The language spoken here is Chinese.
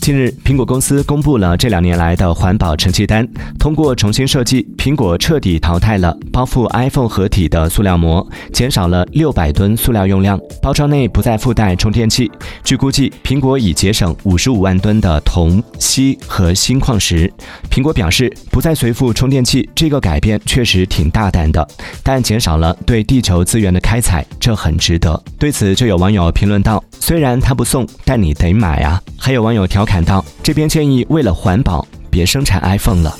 近日，苹果公司公布了这两年来的环保成绩单。通过重新设计，苹果彻底淘汰了包覆 iPhone 合体的塑料膜，减少了六百吨塑料用量。包装内不再附带充电器。据估计，苹果已节省五十五万吨的铜、锡和锌矿石。苹果表示，不再随附充电器这个改变确实挺大胆的，但减少了对地球资源的开采，这很值得。对此，就有网友评论道：“虽然他不送，但你得买啊。”还有网友调侃道：“这边建议，为了环保，别生产 iPhone 了。”